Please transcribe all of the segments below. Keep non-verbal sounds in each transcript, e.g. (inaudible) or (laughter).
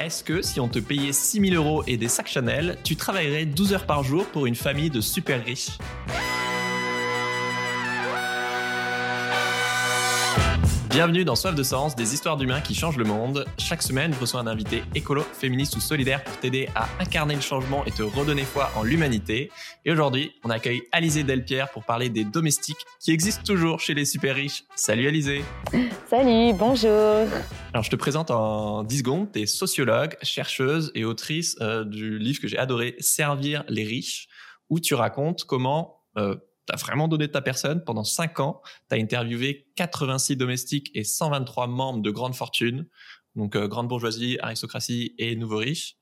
Est-ce que si on te payait 6000 euros et des sacs Chanel, tu travaillerais 12 heures par jour pour une famille de super riches? Bienvenue dans Soif de Sens, des histoires d'humains qui changent le monde. Chaque semaine, je reçois un invité écolo, féministe ou solidaire pour t'aider à incarner le changement et te redonner foi en l'humanité. Et aujourd'hui, on accueille Alizé Delpierre pour parler des domestiques qui existent toujours chez les super riches. Salut Alizé Salut, bonjour Alors je te présente en 10 secondes, tu es sociologue, chercheuse et autrice euh, du livre que j'ai adoré, Servir les riches, où tu racontes comment... Euh, tu as vraiment donné de ta personne. Pendant 5 ans, tu as interviewé 86 domestiques et 123 membres de grandes fortunes, donc euh, grande bourgeoisie, aristocratie et nouveaux riches,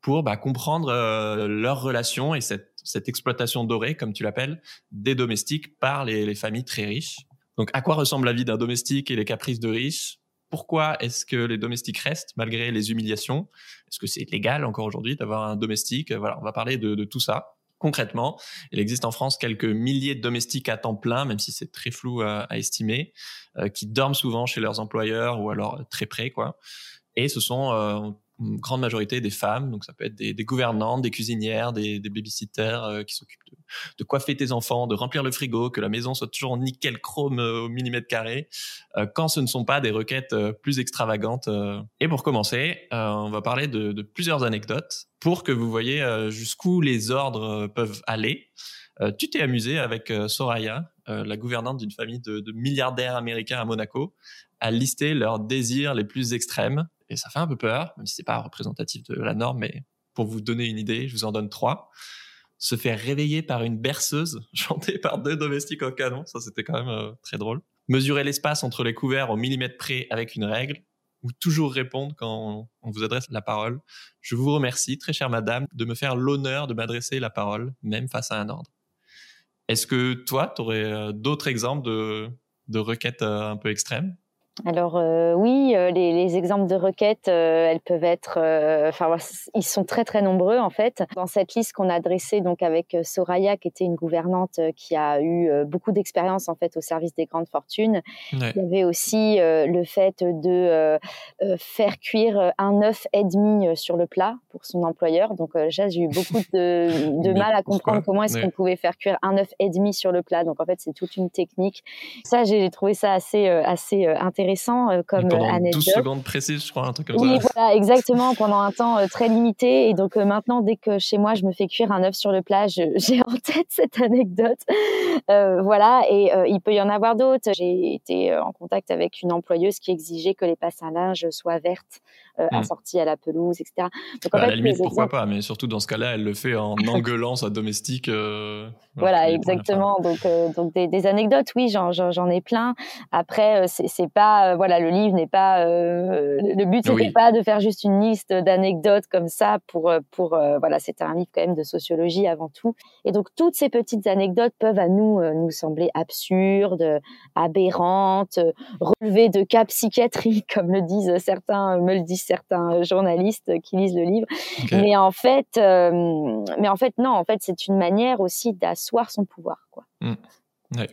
pour bah, comprendre euh, leurs relations et cette, exploitation dorée, comme tu l'appelles, des domestiques par les, les, familles très riches. Donc, à quoi ressemble la vie d'un domestique et les caprices de riches? Pourquoi est-ce que les domestiques restent malgré les humiliations? Est-ce que c'est légal encore aujourd'hui d'avoir un domestique? Voilà, on va parler de tout ça. Concrètement, il existe en France quelques milliers de domestiques à temps plein, même si c'est très flou à, estimer, euh, qui dorment souvent chez leurs employeurs ou alors très près, quoi. Et ce sont euh, grande majorité des femmes, donc ça peut être des, gouvernantes, des cuisinières, des, des babysitters euh, qui s'occupent de, coiffer tes enfants, de remplir le frigo, que la maison soit toujours nickel chrome euh, au millimètre carré, euh, quand ce ne sont pas des requêtes plus extravagantes. Et pour commencer, on va parler de, plusieurs anecdotes pour que vous voyez jusqu'où les ordres peuvent aller. tu t'es amusé avec Soraya, la gouvernante d'une famille de milliardaires américains à Monaco, à lister leurs désirs les plus extrêmes et ça fait un peu peur, même si c'est pas représentatif de la norme, mais pour vous donner une idée, je vous en donne trois. Se faire réveiller par une berceuse (laughs) chantée par deux domestiques au canon, ça c'était quand même euh, très drôle. Mesurer l'espace entre les couverts au millimètre près avec une règle, ou toujours répondre quand on vous adresse la parole. Je vous remercie, très chère madame, de me faire l'honneur de m'adresser la parole, même face à un ordre. Est-ce que toi, tu aurais euh, d'autres exemples de, de requêtes euh, un peu extrêmes? Alors euh, oui, euh, les, les, exemples de requêtes, euh, elles peuvent être, enfin ils sont très très nombreux en fait. Dans cette liste qu'on a dressée donc avec Soraya, qui était une gouvernante qui a eu beaucoup d'expérience en fait au service des grandes fortunes, ouais. il y avait aussi le fait de faire cuire un œuf et demi sur le plat pour son employeur. Donc j'ai eu beaucoup de, de (laughs) mal à comprendre comment est-ce ouais. qu'on pouvait faire cuire un œuf et demi sur le plat. Donc en fait c'est toute une technique. Ça j'ai trouvé ça assez assez intéressant intéressant euh, comme pendant anecdote. 12 secondes précises, je crois, un truc comme oui, ça. voilà, exactement, pendant un temps euh, très limité. Et donc euh, maintenant, dès que chez moi, je me fais cuire un œuf sur le plat, (laughs) j'ai en tête cette anecdote. Euh, voilà, et euh, il peut y en avoir d'autres. J'ai été en contact avec une employeuse qui exigeait que les passes à linge soient vertes, euh, mmh. assorties à la pelouse, etc. Donc, bah, fait, à la limite, pourquoi pas, mais surtout dans ce cas-là, elle le fait en (laughs) engueulant sa domestique. voilà, exactement. Donc, donc des, des, anecdotes, oui, j'en ai plein. Après, c'est pas, voilà, le livre n'est pas, le but c'était oui. pas de faire juste une liste d'anecdotes comme ça pour, pour, voilà, c'était un livre quand même de sociologie avant tout. Et donc toutes ces petites anecdotes peuvent à nous nous sembler absurdes, aberrantes, relevées de cas psychiatriques, (laughs) comme le disent certains, me le disent certains journalistes qui lisent le livre. Okay. Mais en fait, euh, mais en fait non, en fait c'est une manière aussi d'asseoir son pouvoir, quoi. Mmh. Ouais.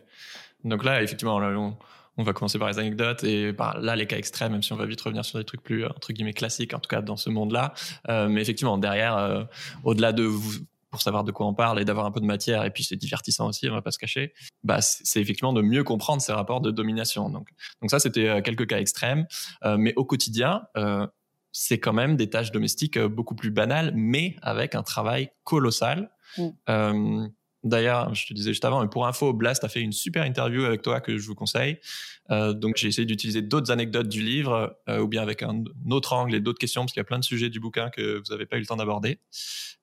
Donc là, effectivement, là, on on va commencer par les anecdotes et par là les cas extrêmes, même si on va vite revenir sur des trucs plus entre guillemets classiques, en tout cas dans ce monde-là. Euh, mais effectivement, derrière, euh, au-delà de vous, pour savoir de quoi on parle et d'avoir un peu de matière, et puis c'est divertissant aussi, on va pas se cacher. Bah, c'est effectivement de mieux comprendre ces rapports de domination. Donc, donc ça, c'était quelques cas extrêmes, euh, mais au quotidien. Euh, c'est quand même des tâches domestiques beaucoup plus banales, mais avec un travail colossal. Mm. D'ailleurs, je te disais juste avant, mais pour info, Blast a fait une super interview avec toi que je vous conseille. Euh, donc, j'ai essayé d'utiliser d'autres anecdotes du livre, euh, ou bien avec un, un autre angle et d'autres questions, parce qu'il y a plein de sujets du bouquin que vous n'avez pas eu le temps d'aborder.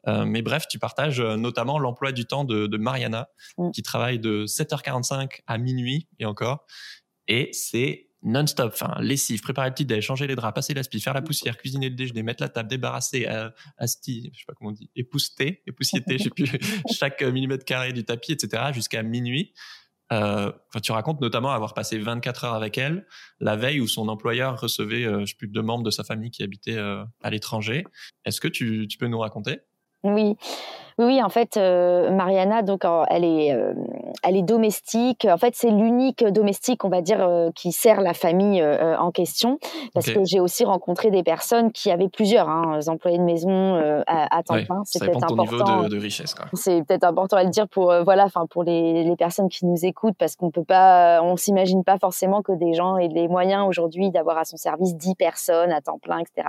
Euh, mais bref, tu partages notamment l'emploi du temps de, de Mariana, mm. qui travaille de 7h45 à minuit et encore. Et c'est non-stop, enfin, lessive, préparer le petit déj, changer les draps, passer l'aspi, faire la poussière, cuisiner le déjeuner, mettre la table, débarrasser, euh, asti, je sais pas comment on dit, épousseter, je sais plus, (laughs) chaque millimètre carré du tapis, etc., jusqu'à minuit. Euh, tu racontes notamment avoir passé 24 heures avec elle la veille où son employeur recevait, euh, je sais plus, deux membres de sa famille qui habitaient euh, à l'étranger. Est-ce que tu, tu peux nous raconter? Oui. Oui, en fait, euh, Mariana, donc, elle est, euh, elle est domestique. En fait, c'est l'unique domestique, on va dire, qui sert la famille en question. Parce que j'ai aussi rencontré des personnes qui avaient plusieurs hein, employés de maison à, temps plein. C'est peut-être important. Niveau de, richesse. C'est peut-être important à le dire pour voilà, enfin pour les, les, personnes qui nous écoutent, parce qu'on peut pas, on s'imagine pas forcément que des gens aient les moyens aujourd'hui d'avoir à son service 10 personnes à temps plein, etc.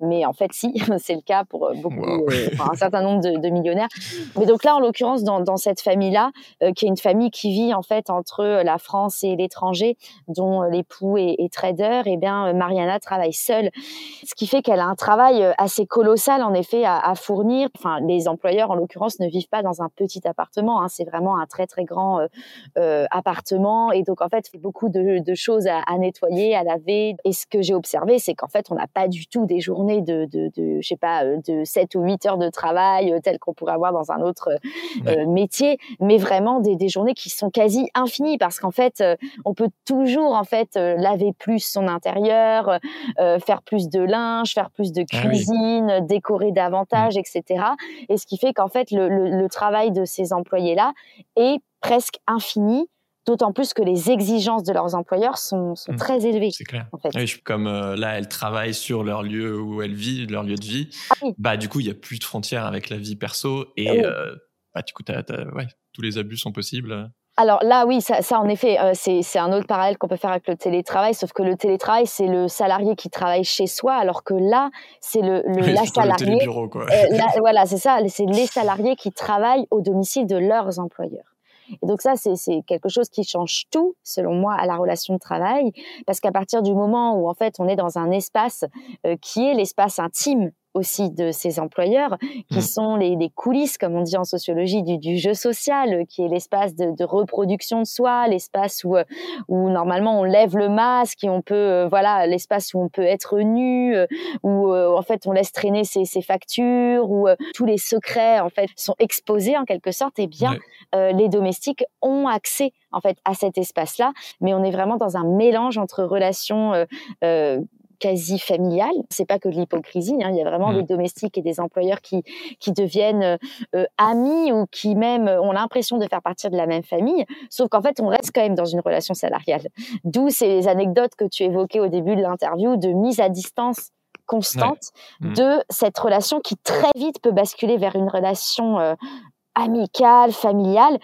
Mais en fait, si, (laughs) c'est le cas pour beaucoup, un certain nombre de, millionnaires. Mais donc là, en l'occurrence, dans, cette famille-là, euh, qui est une famille qui vit en fait entre euh, la France et l'étranger, dont euh, l'époux est, trader, et eh bien Mariana travaille seule, ce qui fait qu'elle a un travail assez colossal en effet à, fournir. Enfin, les employeurs en l'occurrence ne vivent pas dans un petit appartement, hein, c'est vraiment un très très grand appartement, et donc en fait, fait beaucoup de, choses à, à, nettoyer, à laver. Et ce que j'ai observé, c'est qu'en fait, on n'a pas du tout des journées de, de, de, je sais pas, de 7 ou 8 heures de travail telles qu'on pourrait avoir dans un autre euh, métier, mais vraiment des, des, journées qui sont quasi infinies parce qu'en fait, euh, on peut toujours en fait euh, laver plus son intérieur, faire plus de linge, faire plus de ah cuisine, décorer davantage, mmh. etc. Et ce qui fait qu'en fait, le, le, le travail de ces employés-là est presque infini d'autant plus que les exigences de leurs employeurs sont, sont mmh. très élevées. C'est clair. En fait. oui, comme là, elles travaillent sur leur lieu où elles vivent, leur lieu de vie. Ah bah du coup, il y a plus de frontières avec la vie perso et bah, du coup, ouais, tous les abus sont possibles. Alors là, oui, ça, ça en effet, euh, c'est un autre parallèle qu'on peut faire avec le télétravail, sauf que le télétravail, c'est le salarié qui travaille chez soi, alors que là, c'est le, le la salarié. Le quoi. Euh, voilà, c'est ça, c'est les (laughs) salariés qui travaillent au domicile de leurs employeurs. Et donc ça, c'est quelque chose qui change tout, selon moi, à la relation de travail, parce qu'à partir du moment où en fait on est dans un espace euh, qui est l'espace intime aussi de ces employeurs, qui mmh. sont les, les, coulisses, comme on dit en sociologie, du, du jeu social, qui est l'espace de, de, reproduction de soi, l'espace où, où normalement on lève le masque et on peut, euh, voilà, l'espace où on peut être nu, euh, où euh, en fait on laisse traîner ses, ses factures, où tous les secrets en fait sont exposés en quelque sorte. Et eh bien, les domestiques ont accès en fait à cet espace-là, mais on est vraiment dans un mélange entre relations quasi familiale. C'est pas que de l'hypocrisie. Hein. Il y a vraiment des mmh. domestiques et des employeurs qui qui deviennent euh, euh, amis ou qui même ont l'impression de faire partie de la même famille. Sauf qu'en fait, on reste quand même dans une relation salariale. D'où ces anecdotes que tu évoquais au début de l'interview de mise à distance constante mmh. de cette relation qui très vite peut basculer vers une relation euh, amicale, familiale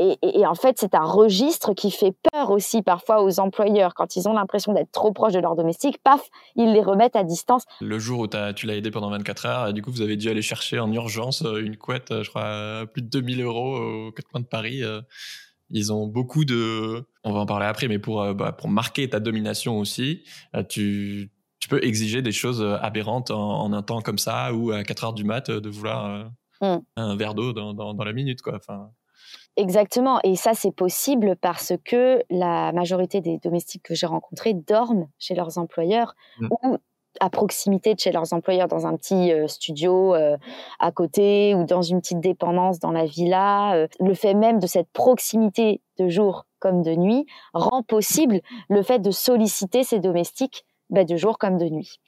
et, et, en fait, c'est un registre qui fait peur aussi parfois aux employeurs. Quand ils ont l'impression d'être trop proches de leur domestique, paf, ils les remettent à distance. Le jour où as, tu l'as aidé pendant 24 heures, du coup, vous avez dû aller chercher en urgence euh, une couette, euh, je crois, plus de 2000 euros aux quatre coins de Paris. Euh. Ils ont beaucoup de... On va en parler après, mais pour, bah, pour marquer ta domination aussi, tu, tu peux exiger des choses aberrantes en, un temps comme ça, ou à 4 heures du mat, de vouloir mmh. un verre d'eau dans, dans, dans, la minute. Quoi. Enfin, Exactement. Et ça, c'est possible parce que la majorité des domestiques que j'ai rencontrés dorment chez leurs employeurs mmh. ou à proximité de chez leurs employeurs dans un petit euh, studio euh, à côté ou dans une petite dépendance dans la villa. Euh, le fait même de cette proximité de jour comme de nuit rend possible le fait de solliciter ces domestiques bah, de jour comme de nuit.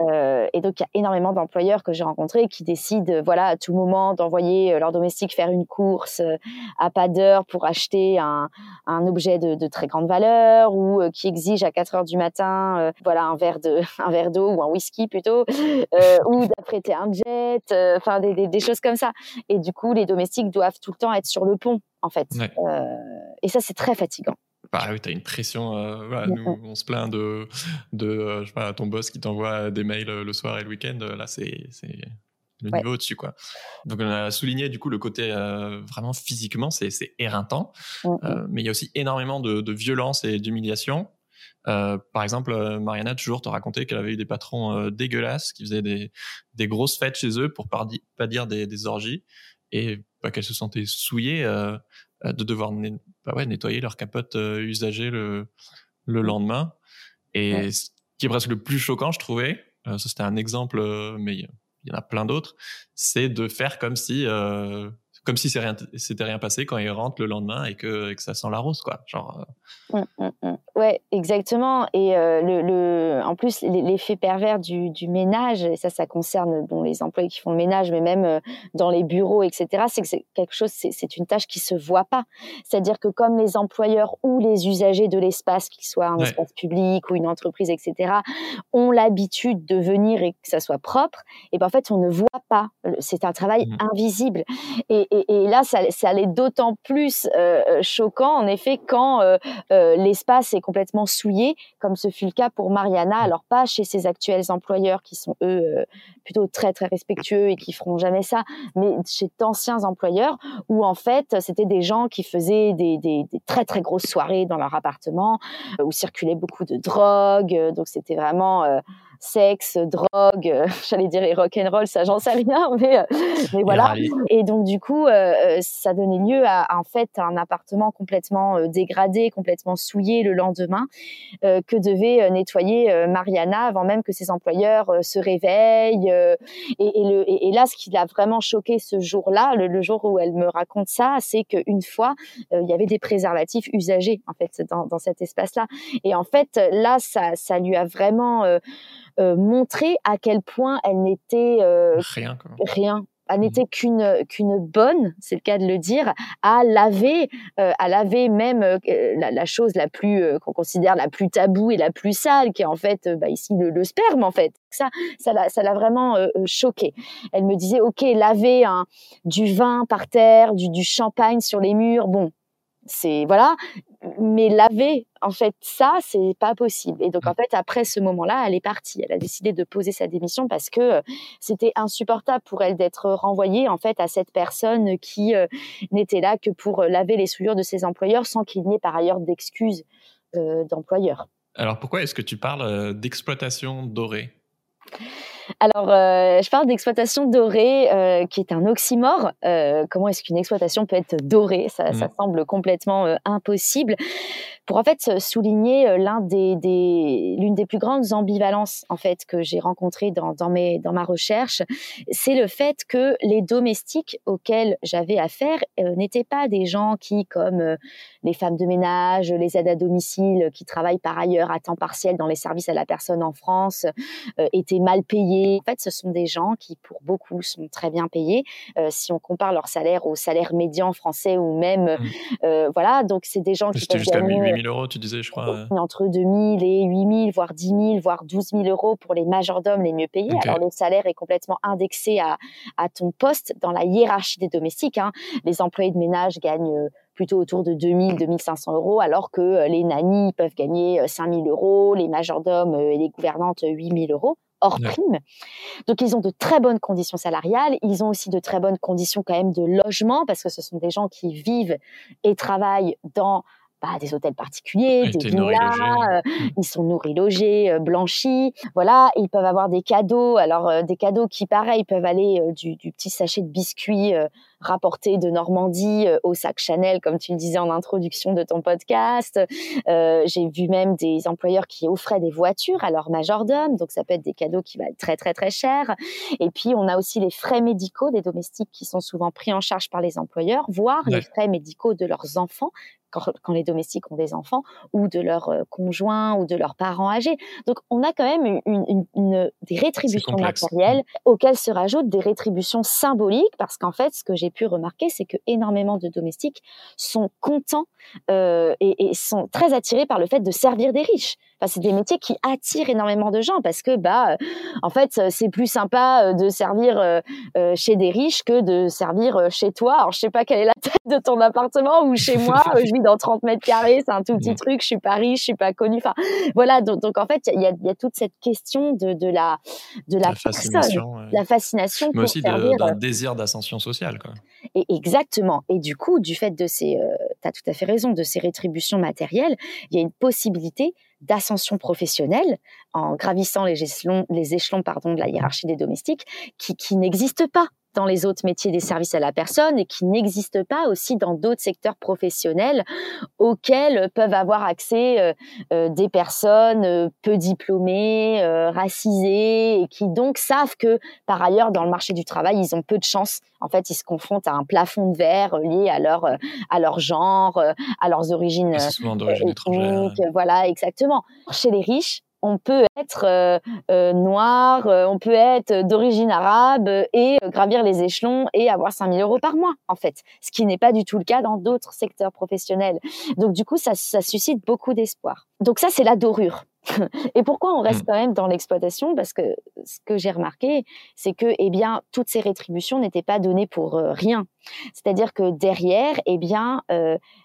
Euh, et donc, il y a énormément d'employeurs que j'ai rencontrés qui décident, voilà, à tout moment d'envoyer euh, leur domestique faire une course euh, à pas d'heure pour acheter un, un objet de, de, très grande valeur ou qui exigent à 4 heures du matin, voilà, un verre de, (laughs) un verre d'eau ou un whisky plutôt, (laughs) ou d'apprêter un jet, enfin, des, des, des, choses comme ça. Et du coup, les domestiques doivent tout le temps être sur le pont, en fait. et ça, c'est très fatigant. Bah oui, t'as une pression. Euh, voilà, nous, on se plaint de, de euh, je sais pas, ton boss qui t'envoie des mails euh, le soir et le week-end. Là, c'est le niveau au-dessus, quoi. Donc, on a souligné du coup le côté vraiment physiquement, c'est éreintant. mais il y a aussi énormément de, de violence et d'humiliation. par exemple, Mariana toujours te racontait qu'elle avait eu des patrons dégueulasses qui faisaient des, des grosses fêtes chez eux pour pas, pas dire des, des orgies et bah, qu'elle se sentait souillée de devoir bah ouais, nettoyer leur capote euh, usagée le, le mmh. lendemain. Et ce qui est presque le plus choquant, je trouvais, euh, ça c'était un exemple, mais il y en a plein d'autres, c'est de faire comme si, comme si c'était rien passé quand ils rentrent le lendemain et que, que ça sent la rose, quoi. Genre. Mmh, mmh, mmh. Ouais, exactement. Et euh, le, le, en plus, l'effet pervers du, du, ménage, et ça, ça concerne bon, les employés qui font le ménage, mais même euh, dans les bureaux, etc., c'est que c'est quelque chose, c'est une tâche qui se voit pas. C'est-à-dire que comme les employeurs ou les usagers de l'espace, qu'il soit un espace public ou une entreprise, etc., ont l'habitude de venir et que ça soit propre, et ben en fait, on ne voit pas. C'est un travail invisible. Et, et, là, ça, ça d'autant plus euh, choquant, en effet, quand euh, l'espace est complètement souillé, comme ce fut le cas pour Mariana. Alors pas chez ses actuels employeurs qui sont eux euh, plutôt très très respectueux et qui feront jamais ça, mais chez d'anciens employeurs où en fait c'était des gens qui faisaient des, des, très très grosses soirées dans leur appartement, euh, où circulait beaucoup de drogue, euh, donc c'était vraiment sexe, drogue, euh, (laughs) j'allais dire et rock and roll, ça j'en sais rien, (laughs) mais euh, mais voilà. Et donc du coup, euh, ça donnait lieu à, en fait un appartement complètement dégradé, complètement souillé le lendemain que devait nettoyer Mariana avant même que ses employeurs se réveillent. Et, et, le, et, là, ce qui l'a vraiment choqué ce jour-là, le, jour où elle me raconte ça, c'est qu'une fois, il y avait des préservatifs usagés en fait dans, dans cet espace-là. Et en fait, là, ça, ça lui a vraiment euh, montrer à quel point elle n'était euh, rien. Rien. Elle mmh. n'était qu'une qu'une bonne, c'est le cas de le dire, à laver, euh, à laver même la, chose la plus qu'on considère la plus taboue et la plus sale, qui est en fait bah, ici le, sperme en fait. Ça, ça l'a, ça l'a vraiment choquée. Elle me disait, ok, laver du vin par terre, du, du champagne sur les murs, bon, c'est voilà mais laver en fait ça c'est pas possible et donc en mmh. fait après ce moment-là elle est partie elle a décidé de poser sa démission parce que euh, c'était insupportable pour elle d'être renvoyée en fait à cette personne qui euh, n'était là que pour euh, laver les souillures de ses employeurs sans qu'il n'y ait par ailleurs d'excuses d'employeurs. Alors pourquoi est-ce que tu parles d'exploitation dorée? Alors, euh, je parle d'exploitation dorée, euh, qui est un oxymore. Euh, comment est-ce qu'une exploitation peut être dorée? Ça, ça, mmh. semble complètement impossible pour en fait souligner euh, l'un des, des l'une des plus grandes ambivalences en fait que j'ai rencontrées dans, dans mes dans ma recherche, c'est le fait que les domestiques auxquels j'avais affaire euh, n'étaient pas des gens qui, comme euh, les femmes de ménage, les aides à domicile, qui travaillent par ailleurs à temps partiel dans les services à la personne en France, étaient mal payés. En fait, ce sont des gens qui, pour beaucoup, sont très bien payés. si on compare leur salaire au salaire médian français ou même, mmh. voilà, donc c'est des gens qui peuvent gagner 000 euros, tu disais, je crois. Entre 2000 et 8000, voire 10 000, voire 12 000 euros pour les majordomes les mieux payés. Alors, le salaire est complètement indexé à, à ton poste dans la hiérarchie des domestiques. Hein. Les employés de ménage gagnent euh, plutôt autour de 2000, 2500 euros, alors que euh, les nannies peuvent gagner 5000 euh, euros, les majordomes et les gouvernantes 8000 euros hors prime. Donc ils ont de très bonnes conditions salariales, ils ont aussi de très bonnes conditions quand même de logement parce que ce sont des gens qui vivent et travaillent dans des hôtels particuliers, des villas, euh, ils sont nourris, logés, euh, blanchis. Voilà, ils peuvent avoir des cadeaux. Alors euh, des cadeaux qui, pareil, peuvent aller du, du, petit sachet de biscuits rapporté de Normandie au sac Chanel, comme tu le disais en introduction de ton podcast. J'ai vu même des employeurs qui offraient des voitures à leur majordome, donc ça peut être des cadeaux qui valent très très très cher. Et puis on a aussi les frais médicaux des domestiques qui sont souvent pris en charge par les employeurs, voire les frais médicaux de leurs enfants quand, les domestiques ont des enfants, ou de leurs euh, conjoints ou de leurs parents âgés. Donc on a quand même une, une, des rétributions matérielles auxquelles se rajoutent des rétributions symboliques, parce qu'en fait, ce que j'ai pu remarquer, c'est que énormément de domestiques sont contents euh, et, et sont très attirés par le fait de servir des riches c'est des métiers qui attirent énormément de gens parce que bah en fait c'est plus sympa euh, de servir euh, euh, chez des riches que de servir chez toi. Alors je sais pas quelle est la tête de ton appartement ou chez moi, (laughs) je vis dans 30 mètres carrés, c'est un tout petit truc, je suis pas riche, je suis pas connue. Enfin voilà donc, donc en fait il y a, y a, toute cette question de, de la de la, fascination, la fascination, mais aussi d'un désir d'ascension sociale quoi. Et exactement. Et du coup du fait de ces, tu as tout à fait raison, de ces rétributions matérielles, il y a une possibilité d'ascension professionnelle en gravissant les échelons, de la hiérarchie des domestiques qui, qui n'existe pas dans les autres métiers des services à la personne et qui n'existe pas aussi dans d'autres secteurs professionnels auxquels peuvent avoir accès euh, euh, des personnes euh, peu diplômées, racisées et qui donc savent que par ailleurs dans le marché du travail ils ont peu de chance. En fait, ils se confrontent à un plafond de verre lié à leur à leur genre, à leurs origines ethniques. Voilà, exactement. Chez les riches, on peut être euh, euh, noir, euh, on peut être d'origine arabe et gravir les échelons et avoir 5000 euros par mois, en fait. Ce qui n'est pas du tout le cas dans d'autres secteurs professionnels. Donc, du coup, ça, suscite beaucoup d'espoir. Donc, ça, c'est la dorure. (laughs) et pourquoi on reste mm. quand même dans l'exploitation? Parce que ce que j'ai remarqué, c'est que, eh bien, toutes ces rétributions n'étaient pas données pour rien. C'est-à-dire que derrière, eh bien,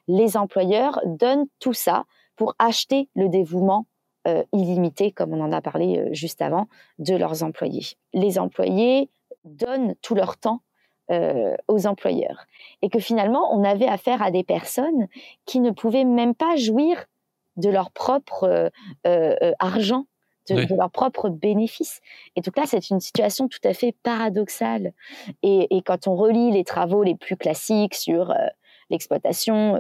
les employeurs donnent tout ça pour acheter le dévouement euh, illimité, comme on en a parlé euh, juste avant, de leurs employés. Les employés donnent tout leur temps euh, aux employeurs. Et que finalement, on avait affaire à des personnes qui ne pouvaient même pas jouir de leur propre argent, de, leur propre bénéfice. Et donc là, c'est une situation tout à fait paradoxale. Et, et, quand on relit les travaux les plus classiques sur l'exploitation,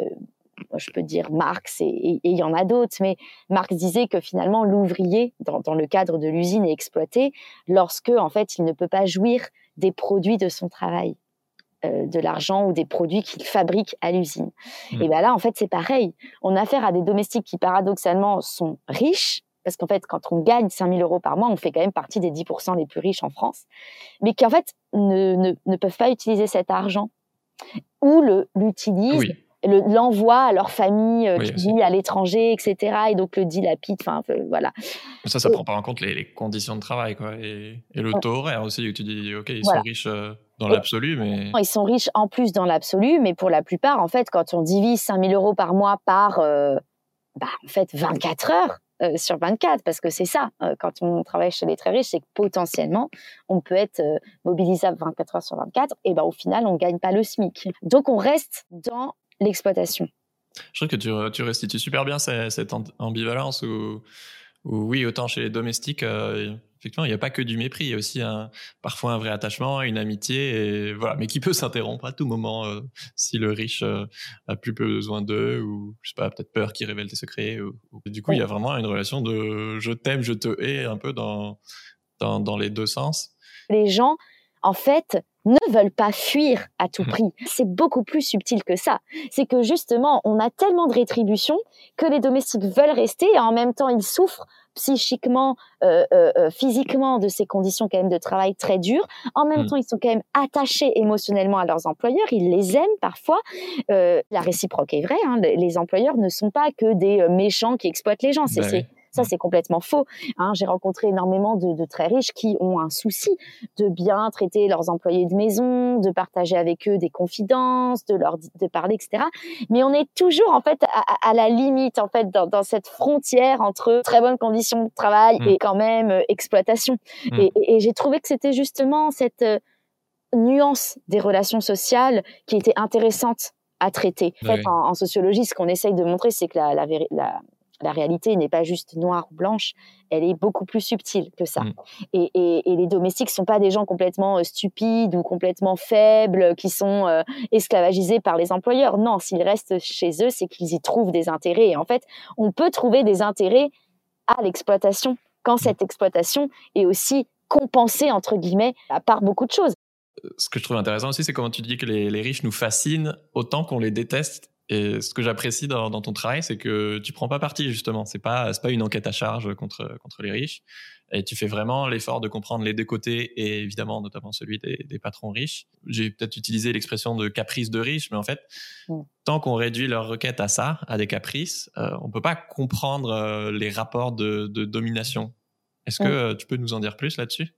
je peux dire Marx et il y en a d'autres, mais Marx disait que finalement l'ouvrier, dans, le cadre de l'usine, est exploité lorsque en fait il ne peut pas jouir des produits de son travail. Euh, de l'argent ou des produits qu'il fabrique à l'usine. Mmh. Et bien là, en fait, c'est pareil. On a affaire à des domestiques qui, paradoxalement, sont riches, parce qu'en fait, quand on gagne 5000 euros par mois, on fait quand même partie des 10% les plus riches en France, mais qui, en fait, ne, ne, peuvent pas utiliser cet argent ou l'utilisent l'envoi à leur famille euh, qui vit à l'étranger, etc. Et donc le dilapide, enfin voilà. Ça, ça prend pas en compte les, conditions de travail, quoi, et, le taux horaire aussi. Tu dis, ok, ils sont riches euh, dans l'absolu, mais ils sont riches en plus dans l'absolu, mais pour la plupart, en fait, quand on divise 5000 euros par mois par, euh, bah, en fait, 24 heures. sur 24, parce que c'est ça, quand on travaille chez les très riches, c'est que potentiellement, on peut être mobilisable 24 heures sur 24, et ben au final, on gagne pas le SMIC. Donc, on reste dans l'exploitation. Je trouve que tu, tu, restitues super bien cette, ambivalence où, oui, autant chez les domestiques, euh, effectivement, il n'y a pas que du mépris, il y a aussi un, parfois un vrai attachement, une amitié, et voilà, mais qui peut s'interrompre à tout moment euh, si le riche euh, a plus besoin d'eux ou je sais pas, peut-être peur qu'ils révèlent des secrets. Ou, du coup, il y a vraiment une relation de je t'aime, je te hais un peu dans, dans, dans les deux sens. Les gens, en fait, ne veulent pas fuir à tout mmh. prix. C'est beaucoup plus subtil que ça. C'est que justement, on a tellement de rétributions que les domestiques veulent rester et en même temps, ils souffrent psychiquement, euh, euh, euh, physiquement de ces conditions quand même de travail très dures. En même mmh. temps, ils sont quand même attachés émotionnellement à leurs employeurs. Ils les aiment parfois. la réciproque est vraie. Hein. Les employeurs ne sont pas que des méchants qui exploitent les gens. C'est bah ça, c'est complètement faux. Hein. J'ai rencontré énormément de, très riches qui ont un souci de bien traiter leurs employés de maison, de partager avec eux des confidences, de leur de parler, etc. Mais on est toujours en fait à, la limite en fait dans, cette frontière entre très bonnes conditions de travail mmh. et quand même euh, exploitation. Mmh. Et, j'ai trouvé que c'était justement cette euh, nuance des relations sociales qui était intéressante à traiter. En, fait, en, sociologie, ce qu'on essaye de montrer, c'est que la, la, la la réalité n'est pas juste noire ou blanche, elle est beaucoup plus subtile que ça. Mm. Et, les domestiques sont pas des gens complètement euh, stupides ou complètement faibles qui sont euh, esclavagisés par les employeurs. Non, s'ils restent chez eux, c'est qu'ils y trouvent des intérêts. Et en fait, on peut trouver des intérêts à l'exploitation quand mm. cette exploitation est aussi compensée, entre guillemets, par beaucoup de choses. Ce que je trouve intéressant aussi, c'est comment tu dis que les, les riches nous fascinent autant qu'on les déteste et ce que j'apprécie dans, ton travail, c'est que tu prends pas parti justement. C'est pas c'est pas une enquête à charge contre contre les riches. Et tu fais vraiment l'effort de comprendre les deux côtés et évidemment notamment celui des, patrons riches. J'ai peut-être utilisé l'expression de caprice de riches, mais en fait, tant qu'on réduit leur requête à ça, à des caprices, euh, on peut pas comprendre euh, les rapports de, de domination. Est-ce que tu peux nous en dire plus là-dessus?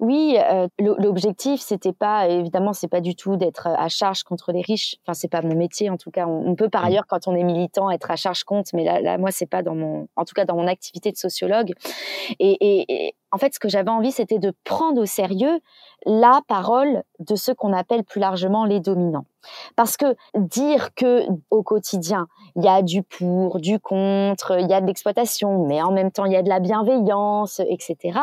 Oui, euh, l'objectif, c'était pas, évidemment, c'est pas du tout d'être à charge contre les riches. Enfin, c'est pas mon métier, en tout cas. On, peut par mmh. ailleurs, quand on est militant, être à charge contre, mais là, là moi, c'est pas dans mon, en tout cas, dans mon activité de sociologue. Et, en fait, ce que j'avais envie, c'était de prendre au sérieux la parole de ceux qu'on appelle plus largement les dominants. Parce que dire que au quotidien, il y a du pour, du contre, il y a de l'exploitation, mais en même temps, il y a de la bienveillance, etc.,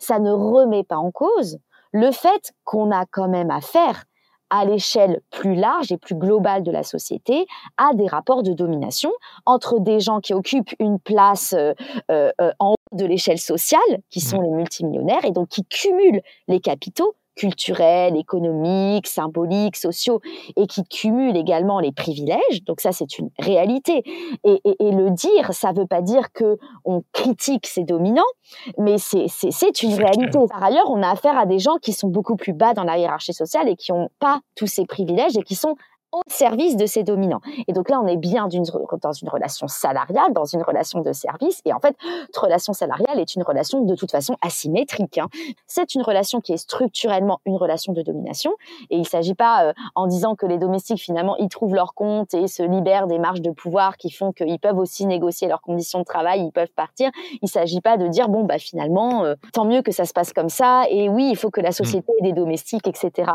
ça ne remet pas en cause le fait qu'on a quand même affaire à l'échelle plus large et plus globale de la société à des rapports de domination entre des gens qui occupent une place euh, euh, en haut de l'échelle sociale, qui sont mmh. les multimillionnaires, et donc qui cumulent les capitaux culturels, économiques, symboliques, sociaux, et qui cumulent également les privilèges. Donc ça, c'est une réalité. Et, le dire, ça ne veut pas dire que on critique ces dominants, mais c'est une réalité. Par ailleurs, on a affaire à des gens qui sont beaucoup plus bas dans la hiérarchie sociale et qui n'ont pas tous ces privilèges et qui sont au service de ses dominants. Et donc là, on est bien dans une relation salariale, dans une relation de service. Et en fait, relation salariale est une relation de toute façon asymétrique. Hein. C'est une relation qui est structurellement une relation de domination. Et il ne s'agit pas, euh, en disant que les domestiques, finalement, ils trouvent leur compte et se libèrent des marges de pouvoir qui font qu'ils peuvent aussi négocier leurs conditions de travail, ils peuvent partir. Il ne s'agit pas de dire, bon, bah finalement, euh, tant mieux que ça se passe comme ça. Et oui, il faut que la société ait des domestiques, etc.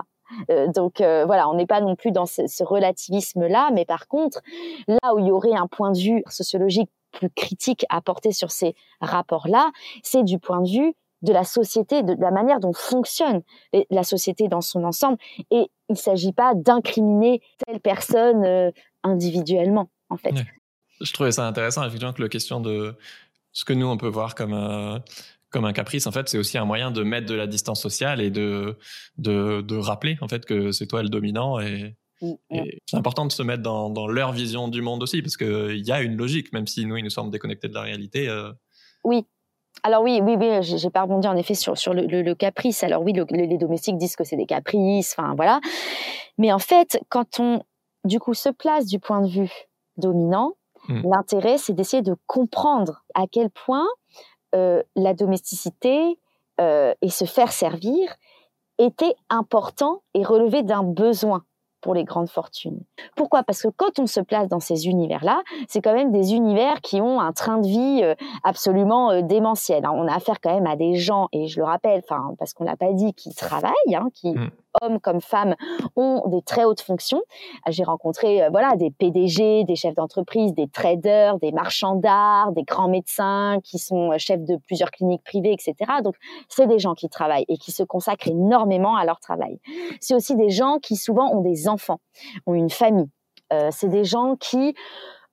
Euh, donc euh, voilà, on n'est pas non plus dans ce, relativisme-là, mais par contre, là où il y aurait un point de vue sociologique plus critique à porter sur ces rapports-là, c'est du point de vue de la société, de, la manière dont fonctionne la société dans son ensemble. Et il ne s'agit pas d'incriminer telle personne euh, individuellement, en fait. Je trouvais ça intéressant, effectivement, que la question de ce que nous, on peut voir comme comme un caprice, en fait, c'est aussi un moyen de mettre de la distance sociale et de, de, rappeler, en fait, que c'est toi le dominant et, c'est important de se mettre dans, leur vision du monde aussi, parce qu'il y a une logique, même si nous, ils nous semblent déconnectés de la réalité. Euh. Oui. Alors oui, oui, oui, j'ai pas rebondi en effet sur, sur le, caprice. Alors oui, les domestiques disent que c'est des caprices, enfin voilà. Mais en fait, quand on, du coup, se place du point de vue dominant, mm. l'intérêt, c'est d'essayer de comprendre à quel point euh, la domesticité euh, et se faire servir était important et relevé d'un besoin pour les grandes fortunes. Pourquoi? Parce que quand on se place dans ces univers-là, c'est quand même des univers qui ont un train de vie euh, absolument démentiel. Hein. On a affaire quand même à des gens, et je le rappelle, parce qu'on l'a pas dit, qui travaillent, hein, qui mmh hommes comme femmes, ont des très hautes fonctions. J'ai rencontré euh, voilà des PDG, des chefs d'entreprise, des traders, des marchands d'art, des grands médecins qui sont euh, chefs de plusieurs cliniques privées, etc. Donc c'est des gens qui travaillent et qui se consacrent énormément à leur travail. C'est aussi des gens qui souvent ont des enfants, ont une famille. Euh, c'est des gens qui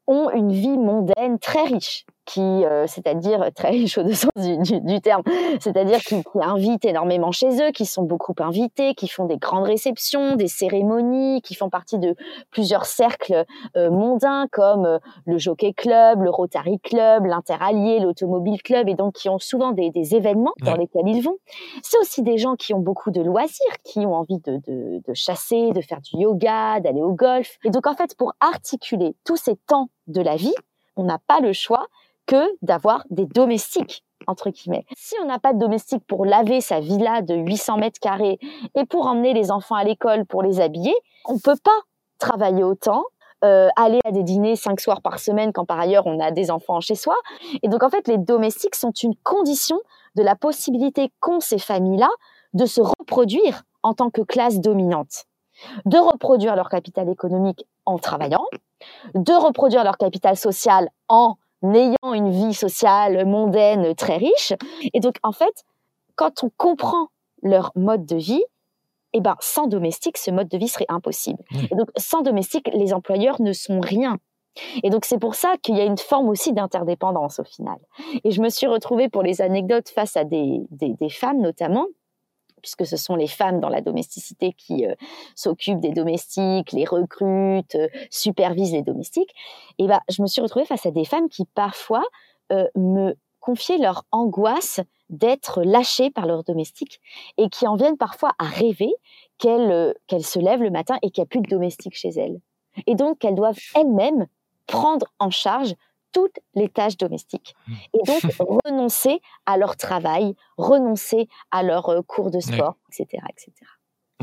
ont une vie mondaine très riche qui, euh, c'est-à-dire (laughs) très riche au sens du, du, terme, c'est-à-dire qui, qui, invitent énormément chez eux, qui sont beaucoup invités, qui font des grandes réceptions, des cérémonies, qui font partie de plusieurs cercles euh, mondains comme euh, le Jockey Club, le Rotary Club, l'Interallié, l'Automobile Club, et donc qui ont souvent des, des événements dans lesquels ils vont. C'est aussi des gens qui ont beaucoup de loisirs, qui ont envie de, de, de chasser, de faire du yoga, d'aller au golf. Et donc en fait, pour articuler tous ces temps de la vie, on n'a pas le choix que d'avoir des domestiques entre guillemets. Si on n'a pas de domestique pour laver sa villa de 800 mètres carrés et pour emmener les enfants à l'école pour les habiller, on peut pas travailler autant, euh, aller à des dîners cinq soirs par semaine quand par ailleurs on a des enfants chez soi. Et donc en fait, les domestiques sont une condition de la possibilité qu'ont ces familles-là de se reproduire en tant que classe dominante, de reproduire leur capital économique en travaillant, de reproduire leur capital social en n'ayant une vie sociale mondaine très riche. Et donc, en fait, quand on comprend leur mode de vie, eh ben, sans domestique, ce mode de vie serait impossible. Et donc, sans domestique, les employeurs ne sont rien. Et donc, c'est pour ça qu'il y a une forme aussi d'interdépendance au final. Et je me suis retrouvée pour les anecdotes face à des, des femmes notamment puisque ce sont les femmes dans la domesticité qui euh, s'occupent des domestiques, les recrutent, euh, supervisent les domestiques, et ben, je me suis retrouvée face à des femmes qui parfois euh, me confiaient leur angoisse d'être lâchées par leurs domestiques et qui en viennent parfois à rêver qu'elles se lèvent le matin et qu'il n'y a plus de domestiques chez elles. Et donc qu'elles doivent elles-mêmes prendre en charge toutes les tâches domestiques. Mmh. Et donc, (laughs) renoncer à leur travail, renoncer à leur euh, cours de sport, etc., etc.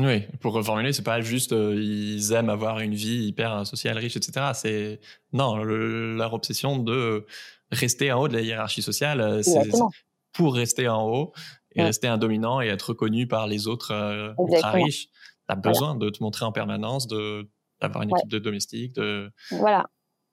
Oui, pour reformuler, c'est pas juste euh, ils aiment avoir une vie hyper sociale, riche, etc. C'est non, leur obsession de rester en haut de la hiérarchie sociale, euh, c'est pour rester en haut et rester un dominant et être reconnu par les autres ultra riches. Tu as besoin de te montrer en permanence, de d'avoir une équipe de domestiques, de voilà.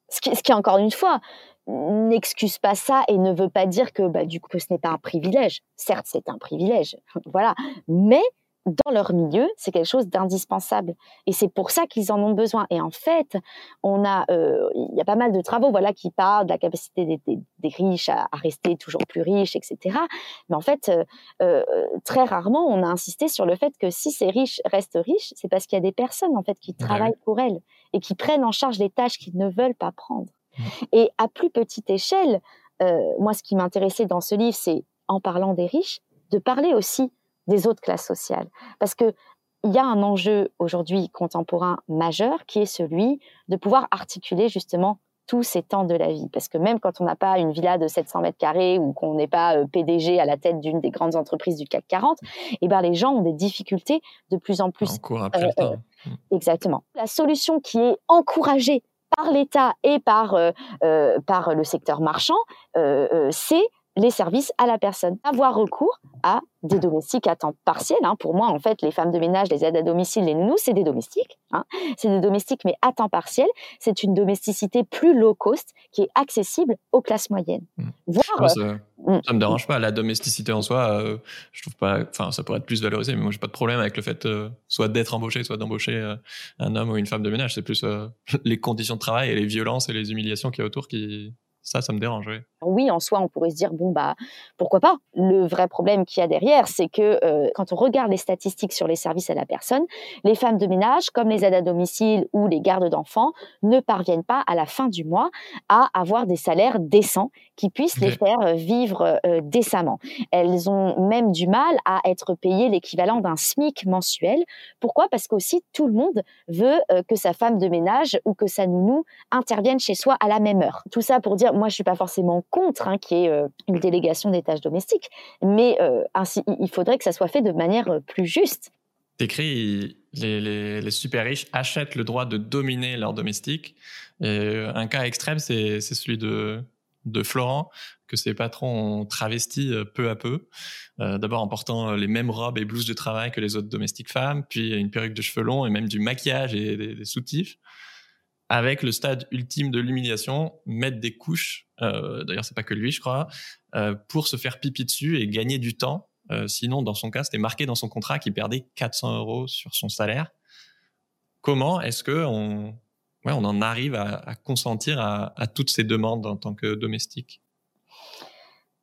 Ce qui, ce qui, encore une fois, n'excuse pas ça et ne veut pas dire que bah, du coup ce n'est pas un privilège. Certes, c'est un privilège, (laughs) voilà. Mais dans leur milieu, c'est quelque chose d'indispensable. Et c'est pour ça qu'ils en ont besoin. Et en fait, on a, euh, il y a pas mal de travaux, voilà, qui parlent de la capacité des, riches à, rester toujours plus riches, etc. Mais en fait, euh, euh, très rarement, on a insisté sur le fait que si ces riches restent riches, c'est parce qu'il y a des personnes en fait qui travaillent pour elles et qui prennent en charge les tâches qu'ils ne veulent pas prendre. Mmh. Et à plus petite échelle, moi, ce qui m'intéressait dans ce livre, c'est en parlant des riches, de parler aussi des autres classes sociales. Parce que il y a un enjeu aujourd'hui contemporain majeur qui est celui de pouvoir articuler justement tous ces temps de la vie. Parce que même quand on n'a pas une villa de 700 mètres carrés ou qu'on n'est pas euh, PDG à la tête d'une des grandes entreprises du CAC 40, eh ben les gens ont des difficultés de plus en plus. Euh, euh, exactement. La solution qui est encouragée par l'État et par, par le secteur marchand, c'est les services à la personne. Avoir recours à des domestiques à temps partiel. Hein. Pour moi, en fait, les femmes de ménage, les aides à domicile, les nounous, c'est des domestiques. Hein. C'est des domestiques, mais à temps partiel. C'est une domesticité plus low cost qui est accessible aux classes moyennes. Mmh. Voir, ça, euh, mmh. ça, me dérange pas. La domesticité en soi, euh, je trouve pas. Enfin, ça pourrait être plus valorisé, mais moi, j'ai pas de problème avec le fait euh, soit d'être embauché, soit d'embaucher un homme ou une femme de ménage. C'est plus (laughs) les conditions de travail et les violences et les humiliations qu'il y a autour qui ça, ça me dérange, oui. Oui, en soi, on pourrait se dire, bon, bah, pourquoi pas Le vrai problème qu'il y a derrière, c'est que euh, quand on regarde les statistiques sur les services à la personne, les femmes de ménage, comme les aides à domicile ou les gardes d'enfants, ne parviennent pas à la fin du mois à avoir des salaires décents qui puissent les faire euh, vivre euh, décemment. Elles ont même du mal à être payées l'équivalent d'un SMIC mensuel. Pourquoi? Parce qu'aussi, tout le monde veut que sa femme de ménage ou que sa nounou intervienne chez soi à la même heure. Tout ça pour dire, moi, je suis pas forcément contre hein, qu'il y ait euh, une délégation des tâches domestiques, mais euh, ainsi, il faudrait que ça soit fait de manière euh, plus juste. T'écris, les, les, super riches achètent le droit de dominer leurs domestiques. Et un cas extrême, c'est celui de, de Florent, que ses patrons ont travesti peu à peu. D'abord en portant les mêmes robes et blouses de travail que les autres domestiques femmes, puis une perruque de cheveux longs et même du maquillage et des soutifs avec le stade ultime de l'humiliation, mettre des couches, euh, d'ailleurs c'est pas que lui je crois, euh, pour se faire pipi dessus et gagner du temps. Euh, sinon, dans son cas, c'était marqué dans son contrat qu'il perdait 400 euros sur son salaire. Comment est-ce que on, ouais, on en arrive à, consentir à, toutes ces demandes en tant que domestique?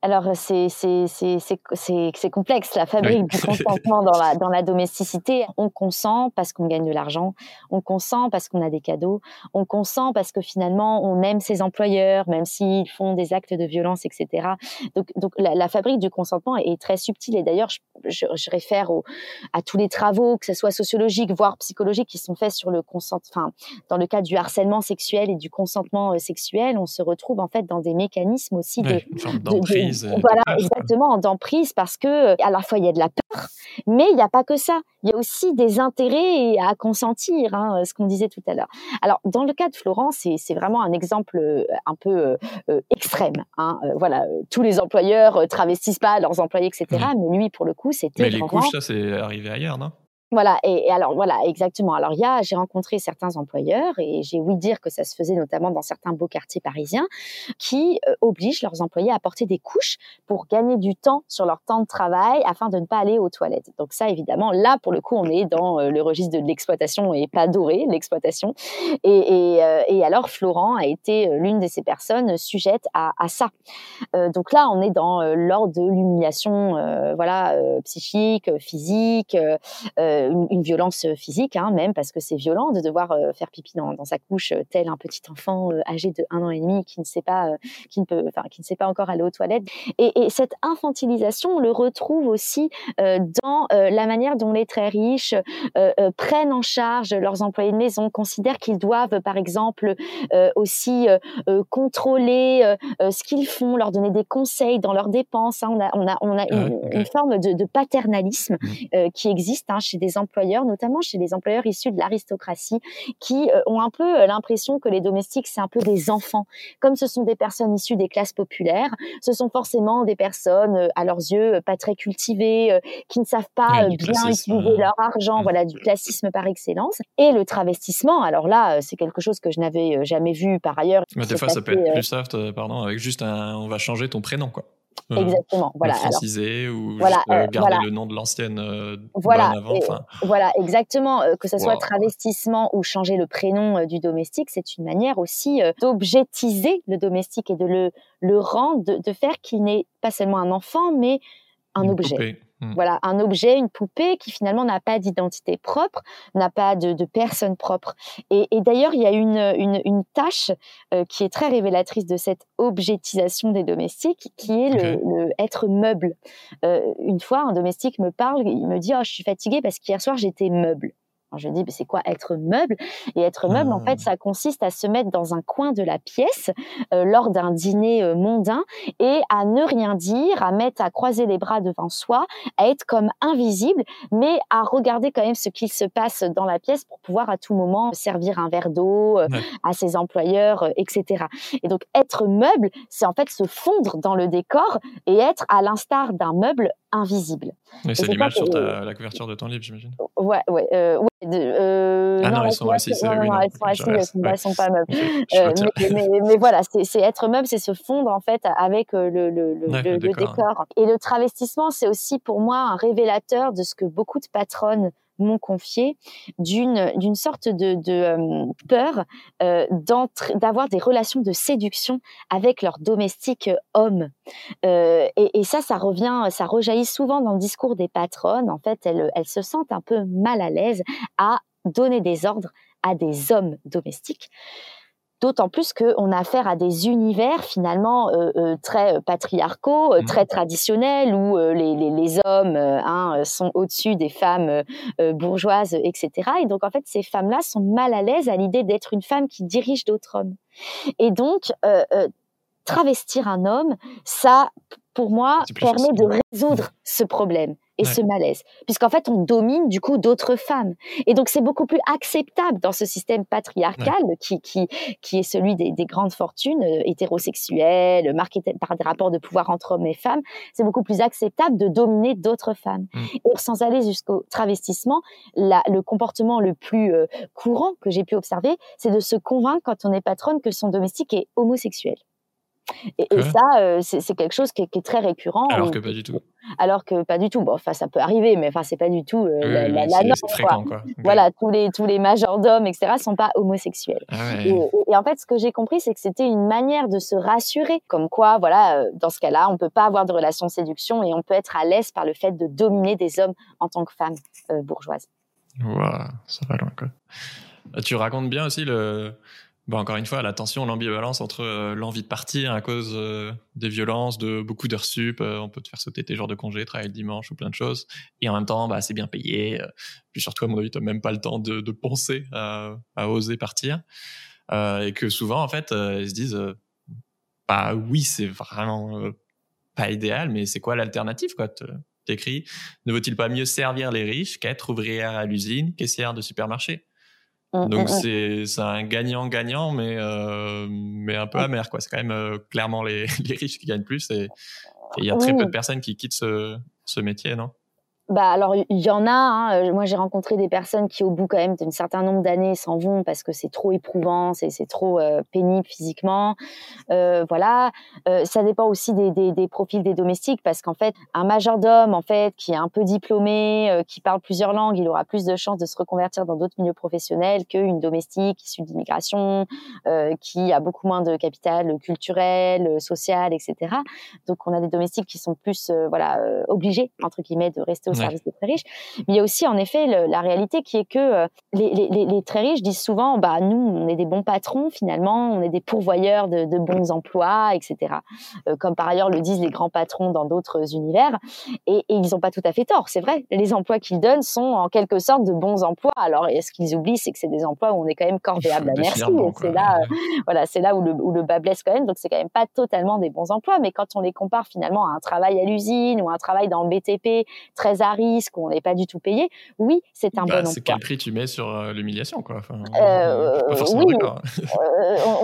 Alors c'est c'est complexe la fabrique du (laughs) consentement dans la dans la domesticité. On consent parce qu'on gagne de l'argent, on consent parce qu'on a des cadeaux, on consent parce que finalement on aime ses employeurs même s'ils font des actes de violence, etc. Donc donc la, la fabrique du consentement est, très subtile et d'ailleurs je, je, je, réfère au, à tous les travaux que ce soit sociologiques voire psychologiques qui sont faits sur le consentement. Enfin dans le cas du harcèlement sexuel et du consentement euh, sexuel, on se retrouve en fait dans des mécanismes aussi de, de voilà, exactement, d'emprise parce que à la fois il y a de la peur, mais il n'y a pas que ça. Il y a aussi des intérêts à consentir, hein, ce qu'on disait tout à l'heure. Alors, dans le cas de Florence, c'est vraiment un exemple euh, un peu euh, euh, extrême. Hein. voilà, tous les employeurs travestissent pas leurs employés, etc. Mais lui, pour le coup, c'était. Mais les couches, ça, c'est arrivé ailleurs, non? Voilà, et, alors voilà, exactement. Alors il y a, j'ai rencontré certains employeurs et j'ai ouï dire que ça se faisait notamment dans certains beaux quartiers parisiens qui euh, obligent leurs employés à porter des couches pour gagner du temps sur leur temps de travail afin de ne pas aller aux toilettes. Donc ça, évidemment, là pour le coup, on est dans euh, le registre de l'exploitation et pas doré l'exploitation. Euh, et, alors Florent a été l'une de ces personnes sujettes à, à ça. donc là, on est dans l'ordre de l'humiliation, voilà, psychique, physique. Euh, une, violence physique, hein, même parce que c'est violent de devoir euh, faire pipi dans, sa couche euh, tel un petit enfant âgé de un an et demi qui ne sait pas, qui ne peut, enfin qui ne sait pas encore aller aux toilettes. Et, cette infantilisation, on le retrouve aussi dans la manière dont les très riches prennent en charge leurs employés de maison, considèrent qu'ils doivent, par exemple, aussi contrôler ce qu'ils font, leur donner des conseils dans leurs dépenses. Hein. On a, on a, on a une, forme de, de paternalisme mmh. qui existe hein, chez des employeurs, notamment chez les employeurs issus de l'aristocratie, qui euh, ont un peu euh, l'impression que les domestiques, c'est un peu des enfants. Comme ce sont des personnes issues des classes populaires, ce sont forcément des personnes, euh, à leurs yeux, pas très cultivées, qui ne savent pas bien utiliser leur argent, voilà, du classisme par excellence. Et le travestissement, alors là, c'est quelque chose que je n'avais jamais vu par ailleurs. Mais des fois, ça peut être plus soft, pardon, avec juste un, on va changer ton prénom, quoi. Exactement. Voilà. Ou voilà, garder le nom de l'ancienne. voilà. Avant, voilà, exactement. que ce soit travestissement ou changer le prénom du domestique, c'est une manière aussi d'objectiser le domestique et de le, le rendre, de, de faire qu'il n'est pas seulement un enfant, mais un objet. Hmm. Voilà, un objet, une poupée qui finalement n'a pas d'identité propre, n'a pas de, personne propre. Et, d'ailleurs, il y a une, une, tâche euh, qui est très révélatrice de cette objectisation des domestiques, qui est le, être meuble. Euh, une fois, un domestique me parle, il me dit, oh, je suis fatigué parce qu'hier soir, j'étais meuble je dis, c'est quoi être meuble? Et être meuble, en fait, ah. ça consiste à se mettre dans un coin de la pièce euh, lors d'un dîner euh, mondain et à ne rien dire, à mettre, à croiser les bras devant soi, à être comme invisible, mais à regarder quand même ce qu'il se passe dans la pièce pour pouvoir à tout moment servir un verre d'eau euh, à ses employeurs, etc. Et donc, être meuble, c'est en fait se fondre dans le décor et être à l'instar d'un meuble invisible. c'est l'image sur la couverture de ton livre, j'imagine. Ouais, ouais, ouais euh, ah non, elles sont assises. Non, non, elles sont assises, elles sont pas meubles. Euh, mais, mais, voilà, c'est être meuble, c'est se fondre en fait avec euh, le, le, le, décor. Et le travestissement, c'est aussi pour moi un révélateur de ce que beaucoup de patronnes m'ont confié d'une sorte de, de euh, peur euh, d'avoir des relations de séduction avec leurs domestiques hommes. Euh, et, et, ça ça revient ça rejaillit souvent dans le discours des patronnes. En fait elles, elles se sentent un peu mal à l'aise à donner des ordres à des hommes domestiques D'autant plus qu'on a affaire à des univers finalement euh, euh, très patriarcaux, euh, mmh. très traditionnels, où les, les, les, hommes hein, sont au-dessus des femmes bourgeoises, etc. Et donc en fait, ces femmes-là sont mal à l'aise à l'idée d'être une femme qui dirige d'autres hommes. Et donc, travestir un homme, ça, pour moi, permet de résoudre ce problème et ce malaise, puisqu'en fait, on domine du coup d'autres femmes. Et donc, c'est beaucoup plus acceptable dans ce système patriarcal qui, qui, qui est celui des, des grandes fortunes euh, hétérosexuelles, marquées par des rapports de pouvoir entre hommes et femmes. C'est beaucoup plus acceptable de dominer d'autres femmes. Mmh. Et sans aller jusqu'au travestissement, la, le comportement le plus euh, courant que j'ai pu observer, c'est de se convaincre quand on est patronne que son domestique est homosexuel. Et, ça, euh, c'est quelque chose qui est, très récurrent. Alors que pas du tout. Alors que pas du tout. Bon, enfin, ça peut arriver, mais enfin, c'est pas du tout euh, la, norme. Quoi. Voilà, tous les tous les majordomes, etc., sont pas homosexuels. Ah et, en fait, ce que j'ai compris, c'est que c'était une manière de se rassurer, comme quoi, voilà, euh, dans ce cas-là, on peut pas avoir de relation de séduction et on peut être à l'aise par le fait de dominer des hommes en tant que femme bourgeoise. Waouh, ça va loin, quoi. Tu racontes bien aussi le Bon, encore une fois, la tension, l'ambivalence entre euh, l'envie de partir à cause euh, des violences, de beaucoup d'heures sup, euh, on peut te faire sauter tes jours de congé, travailler le dimanche ou plein de choses, et en même temps, bah, c'est bien payé. puis surtout, à mon avis, tu n'as même pas le temps de, penser à, à, oser partir. et que souvent, en fait, ils se disent, bah oui, c'est vraiment pas idéal, mais c'est quoi l'alternative quoi? T'écris, ne vaut-il pas mieux servir les riches qu'être ouvrière à l'usine, caissière de supermarché? Donc c'est un gagnant-gagnant, mais euh, mais un peu amer quoi. C'est quand même euh, clairement les, (laughs) les riches qui gagnent plus et il y a très peu de personnes qui quittent ce, ce métier, non? Bah alors il y en a. Hein. Euh, moi j'ai rencontré des personnes qui au bout quand même d'un certain nombre d'années s'en vont parce que c'est trop éprouvant, c'est trop euh, pénible physiquement. Euh, voilà. Ça dépend aussi des, des, profils des domestiques parce qu'en fait un majordome en fait qui est un peu diplômé, qui parle plusieurs langues, il aura plus de chances de se reconvertir dans d'autres milieux professionnels qu'une domestique issue d'immigration qui a beaucoup moins de capital culturel, social, etc. Donc on a des domestiques qui sont plus voilà obligés entre guillemets de rester au service des très riches. Mais il y a aussi en effet la réalité qui est que euh, les, les, les, très riches disent souvent, bah nous, on est des bons patrons finalement, on est des pourvoyeurs de, de bons emplois, etc. Euh, comme par ailleurs le disent les grands patrons dans d'autres univers. Et, et ils n'ont pas tout à fait tort, c'est vrai. Les emplois qu'ils donnent sont en quelque sorte de bons emplois. Alors, ce qu'ils oublient, c'est que c'est des emplois où on est quand même corvéable à (laughs) merci. C'est là, euh, voilà, c'est là où le, où le bas blesse quand même. Donc, c'est quand même pas totalement des bons emplois. Mais quand on les compare finalement à un travail à l'usine ou un travail dans le BTP très à risque, on n'est pas du tout payé, oui, c'est un bah, bon emploi. C'est quel prix tu mets sur l'humiliation, quoi oui,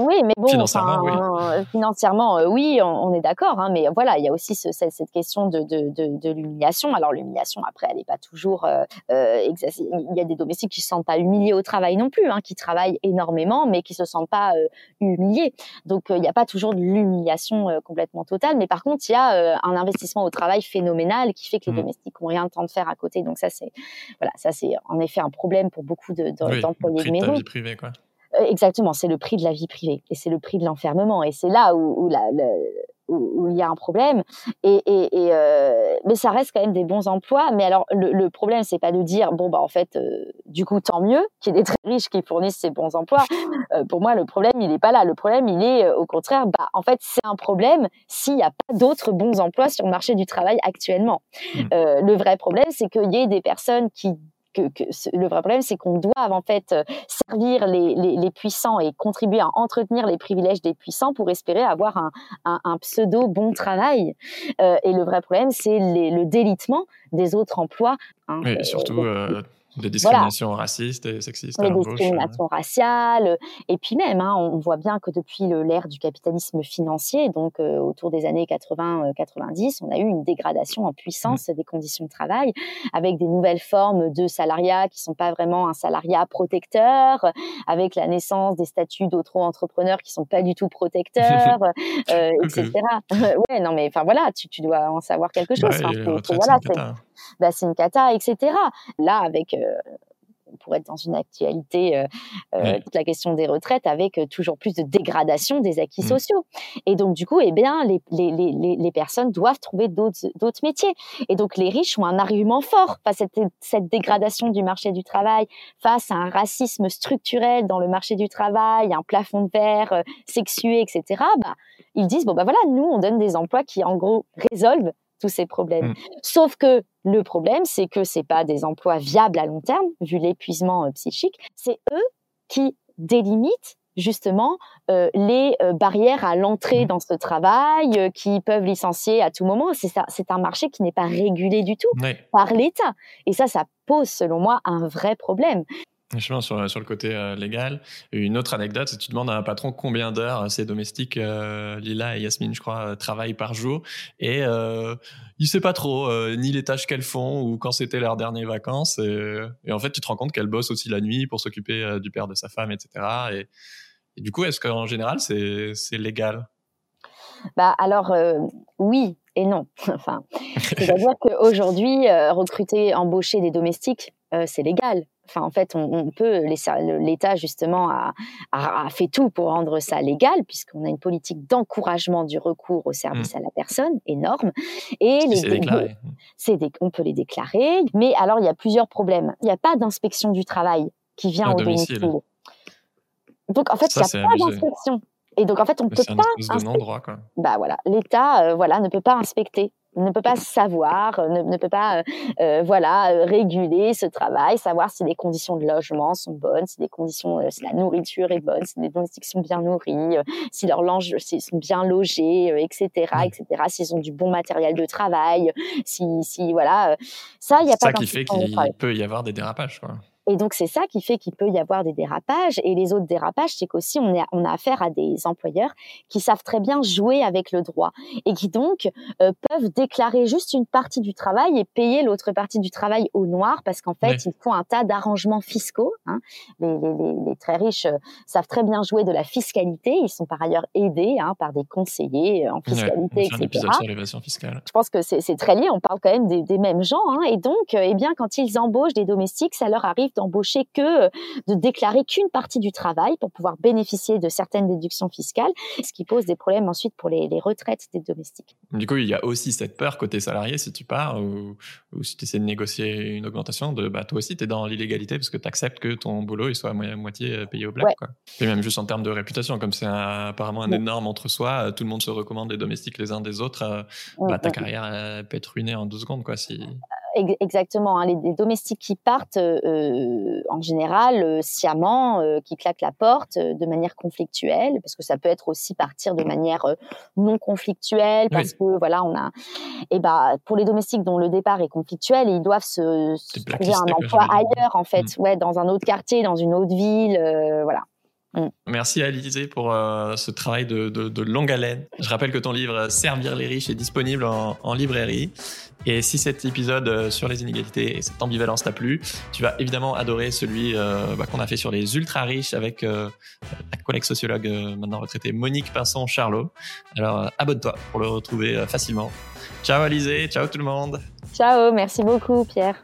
oui, mais bon, financièrement, oui, financièrement, oui on, est d'accord, hein, mais voilà, il y a aussi ce, cette, cette, question de, de, de, de l'humiliation. Alors l'humiliation, après, elle n'est pas toujours. il y a des domestiques qui se sentent pas humiliés au travail non plus, hein, qui travaillent énormément, mais qui se sentent pas humiliés. Donc il n'y a pas toujours de l'humiliation complètement totale, mais par contre, il y a un investissement au travail phénoménal qui fait que les mmh. domestiques n'ont rien de temps de faire à côté. Donc ça, c'est voilà, ça c'est en effet un problème pour beaucoup de, d'employés de, maison. vie privée, quoi. Exactement, c'est le prix de la vie privée et c'est le prix de l'enfermement et c'est là où, où la, où, il y a un problème. Et, et, et euh, mais ça reste quand même des bons emplois. Mais alors, le, le problème, c'est pas de dire bon bah en fait, euh, du coup, tant mieux qu'il y ait des très riches qui fournissent ces bons emploos. (laughs) Euh, pour moi, le problème, il n'est pas là. Le problème, il est au contraire, bah en fait, c'est un problème s'il n'y a pas d'autres bons emplois sur le marché du travail actuellement. Mmh. le vrai problème, c'est qu'il y ait des personnes qui que, le vrai problème, c'est qu'on doit en fait euh, servir les, les, puissants et contribuer à entretenir les privilèges des puissants pour espérer avoir un, un, pseudo bon travail. Euh, et le vrai problème, c'est le délitement des autres emplois. Hein, oui, surtout. Euh, des discriminations racistes et sexistes. Des discriminations raciales. Et puis même, hein, on voit bien que depuis l'ère du capitalisme financier, donc euh, autour des années 80-90, euh, on a eu une dégradation en puissance mmh. des conditions de travail, avec des nouvelles formes de salariat qui sont pas vraiment un salariat protecteur, avec la naissance des statuts d'auto-entrepreneurs qui sont pas du tout protecteurs, (laughs) euh, etc. (laughs) ouais, non mais enfin voilà, tu, tu, dois en savoir quelque chose. voilà, bah, c'est une cata, etc. Là, avec euh, on pourrait être dans une actualité, euh, euh, toute la question des retraites, avec toujours plus de dégradation des acquis mmh. sociaux. Et donc, du coup, eh bien, les, les, les, les personnes doivent trouver d'autres métiers. Et donc, les riches ont un argument fort face à cette, cette, dégradation du marché du travail, face à un racisme structurel dans le marché du travail, un plafond de verre sexué, etc. Bah, ils disent, bon, bah voilà, nous, on donne des emplois qui, en gros, résolvent tous ces problèmes. Mmh. Sauf que le problème, c'est que c'est pas des emplois viables à long terme, vu l'épuisement euh, psychique. C'est eux qui délimitent justement euh, les euh, barrières à l'entrée mmh. dans ce travail, qui peuvent licencier à tout moment. C'est c'est un marché qui n'est pas régulé du tout par l'État. Et ça, ça pose, selon moi, un vrai problème. Justement, sur, sur le côté euh, légal, une autre anecdote, c'est que tu demandes à un patron combien d'heures ses domestiques, euh, Lila et Yasmine, je crois, euh, travaillent par jour. Et euh, il sait pas trop ni les tâches qu'elles font ou quand c'était leurs dernières vacances. Et, en fait, tu te rends compte qu'elles bossent aussi la nuit pour s'occuper du père de sa femme, etc. Et, du coup, est-ce qu'en général, c'est légal? Bah alors oui et non. (laughs) enfin, c'est-à-dire qu'aujourd'hui, recruter, embaucher des domestiques, c'est légal. Enfin, en fait, on, peut l'État justement a, fait tout pour rendre ça légal, puisqu'on a une politique d'encouragement du recours au service mmh. à la personne énorme. Et les, c'est on peut les déclarer, mais alors il y a plusieurs problèmes. Il n'y a pas d'inspection du travail qui vient au domicile. Donc en fait, il n'y a pas d'inspection. Et donc en fait, on ne peut pas. Bah voilà, l'État, euh, voilà, ne peut pas inspecter ne peut pas savoir, euh, ne, peut pas, euh, euh, voilà, réguler ce travail, savoir si les conditions de logement sont bonnes, si les conditions, si la nourriture est bonne, si les domestiques sont bien nourris, si leurs linge, s'ils sont bien logés, etc., etc., s'ils ont du bon matériel de travail, si, si voilà, ça, il n'y a pas. Ça qui fait qu'il peut y avoir des dérapages, quoi. Et donc, c'est ça qui fait qu'il peut y avoir des dérapages. Et les autres dérapages, c'est qu'aussi, on, on a affaire à des employeurs qui savent très bien jouer avec le droit et qui donc euh, peuvent déclarer juste une partie du travail et payer l'autre partie du travail au noir parce qu'en fait, ils font un tas d'arrangements fiscaux. Hein. Les, les, les, très riches euh, savent très bien jouer de la fiscalité. Ils sont par ailleurs aidés hein, par des conseillers euh, en fiscalité, etc. Sur fiscale. Je pense que c'est très lié. On parle quand même des, des mêmes gens. Hein. Et donc, eh bien, quand ils embauchent des domestiques, ça leur arrive d'embaucher que euh, de déclarer qu'une partie du travail pour pouvoir bénéficier de certaines déductions fiscales, ce qui pose des problèmes ensuite pour les, retraites des domestiques. Du coup, il y a aussi cette peur côté salarié si tu pars ou, si tu essaies de négocier une augmentation, de bah, toi aussi tu es dans l'illégalité parce que tu acceptes que ton boulot il soit à moitié euh, payé au black. Et même juste en termes de réputation, comme c'est apparemment un énorme entre-soi, euh, tout le monde se recommande les domestiques les uns des autres, bah, ta carrière peut être ruinée en deux secondes. Quoi, si... exactement. Hein, les, domestiques qui partent, euh, en général, euh, sciemment, euh, qui claquent la porte de manière conflictuelle, parce que ça peut être aussi partir de manière non conflictuelle, parce que voilà, on a. Et eh bah, pour les domestiques dont le départ est conflictuel, ils doivent se, trouver un emploi ailleurs, en fait, mm. ouais, dans un autre quartier, dans une autre ville, voilà. Mm. Merci à pour euh, ce travail de, longue haleine. Je rappelle que ton livre Servir les riches est disponible en, librairie. Et si cet épisode euh, sur les inégalités et cette ambivalence t'a plu, tu vas évidemment adorer celui euh, bah, qu'on a fait sur les ultra riches avec ta collègue sociologue maintenant retraitée Monique Pinson-Charlot. Alors abonne-toi pour le retrouver facilement. Ciao Alizé, ciao tout le monde. Ciao, merci beaucoup Pierre.